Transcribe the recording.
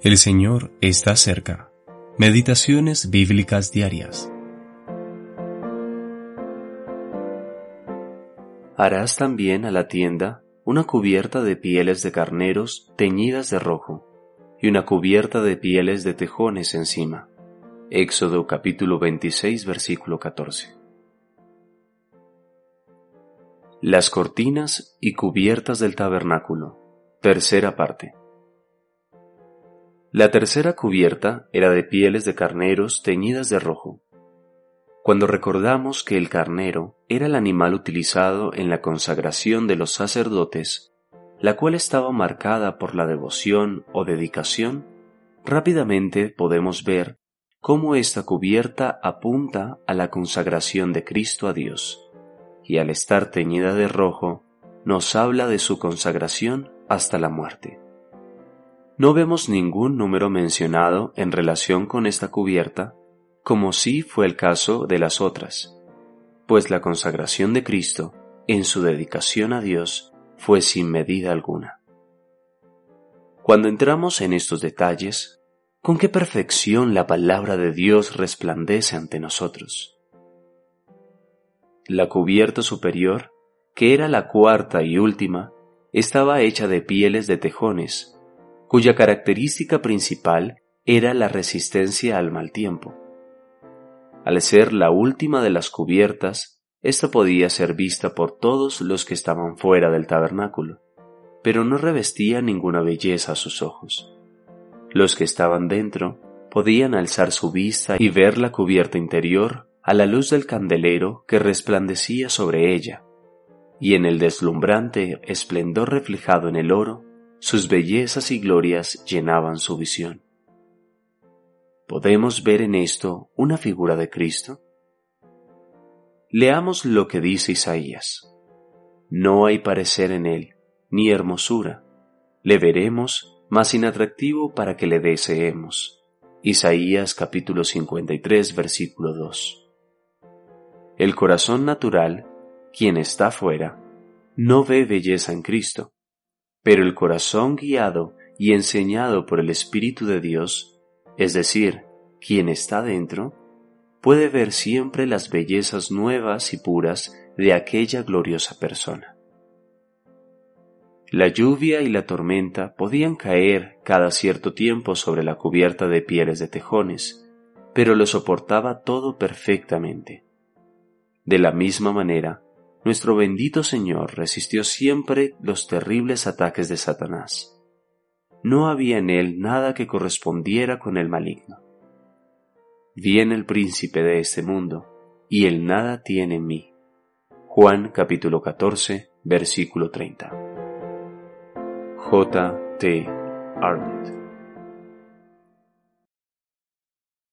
El Señor está cerca. Meditaciones bíblicas diarias. Harás también a la tienda una cubierta de pieles de carneros teñidas de rojo y una cubierta de pieles de tejones encima. Éxodo capítulo 26 versículo 14. Las cortinas y cubiertas del tabernáculo. Tercera parte. La tercera cubierta era de pieles de carneros teñidas de rojo. Cuando recordamos que el carnero era el animal utilizado en la consagración de los sacerdotes, la cual estaba marcada por la devoción o dedicación, rápidamente podemos ver cómo esta cubierta apunta a la consagración de Cristo a Dios, y al estar teñida de rojo, nos habla de su consagración hasta la muerte. No vemos ningún número mencionado en relación con esta cubierta, como sí fue el caso de las otras, pues la consagración de Cristo en su dedicación a Dios fue sin medida alguna. Cuando entramos en estos detalles, con qué perfección la palabra de Dios resplandece ante nosotros. La cubierta superior, que era la cuarta y última, estaba hecha de pieles de tejones, cuya característica principal era la resistencia al mal tiempo. Al ser la última de las cubiertas, ésta podía ser vista por todos los que estaban fuera del tabernáculo, pero no revestía ninguna belleza a sus ojos. Los que estaban dentro podían alzar su vista y ver la cubierta interior a la luz del candelero que resplandecía sobre ella, y en el deslumbrante esplendor reflejado en el oro sus bellezas y glorias llenaban su visión. ¿Podemos ver en esto una figura de Cristo? Leamos lo que dice Isaías. No hay parecer en él, ni hermosura. Le veremos, más inatractivo para que le deseemos. Isaías capítulo 53 versículo 2. El corazón natural, quien está fuera, no ve belleza en Cristo, pero el corazón guiado y enseñado por el Espíritu de Dios, es decir, quien está dentro, puede ver siempre las bellezas nuevas y puras de aquella gloriosa persona. La lluvia y la tormenta podían caer cada cierto tiempo sobre la cubierta de pieles de tejones, pero lo soportaba todo perfectamente. De la misma manera, nuestro bendito Señor resistió siempre los terribles ataques de Satanás. No había en él nada que correspondiera con el maligno. Viene el príncipe de este mundo, y él nada tiene en mí. Juan capítulo 14, versículo 30. J. T. Arnold